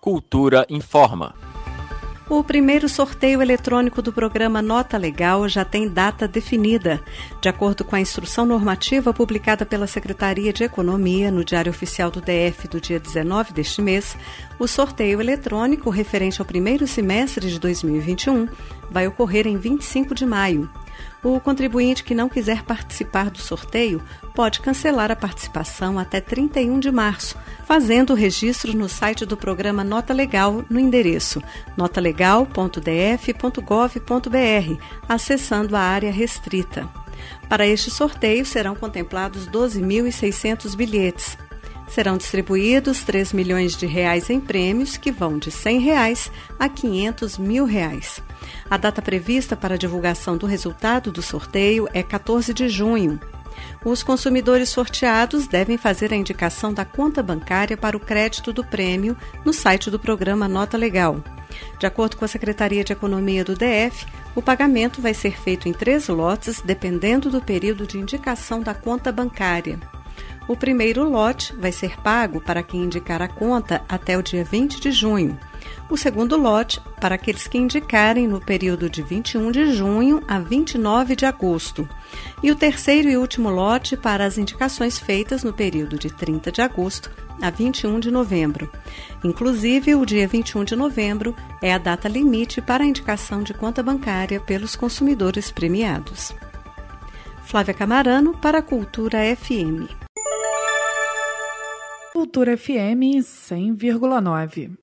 Cultura informa. O primeiro sorteio eletrônico do programa Nota Legal já tem data definida. De acordo com a instrução normativa publicada pela Secretaria de Economia no Diário Oficial do DF do dia 19 deste mês, o sorteio eletrônico referente ao primeiro semestre de 2021 vai ocorrer em 25 de maio. O contribuinte que não quiser participar do sorteio pode cancelar a participação até 31 de março, fazendo o registro no site do programa Nota Legal no endereço notalegal.df.gov.br, acessando a área restrita. Para este sorteio serão contemplados 12.600 bilhetes, serão distribuídos 3 milhões de reais em prêmios que vão de 100 reais a 500 mil reais. A data prevista para a divulgação do resultado do sorteio é 14 de junho. Os consumidores sorteados devem fazer a indicação da conta bancária para o crédito do prêmio no site do programa Nota Legal. De acordo com a Secretaria de Economia do DF, o pagamento vai ser feito em três lotes, dependendo do período de indicação da conta bancária. O primeiro lote vai ser pago para quem indicar a conta até o dia 20 de junho. O segundo lote para aqueles que indicarem no período de 21 de junho a 29 de agosto. E o terceiro e último lote para as indicações feitas no período de 30 de agosto a 21 de novembro. Inclusive, o dia 21 de novembro é a data limite para a indicação de conta bancária pelos consumidores premiados. Flávia Camarano para a Cultura FM. Cultura FM 100,9.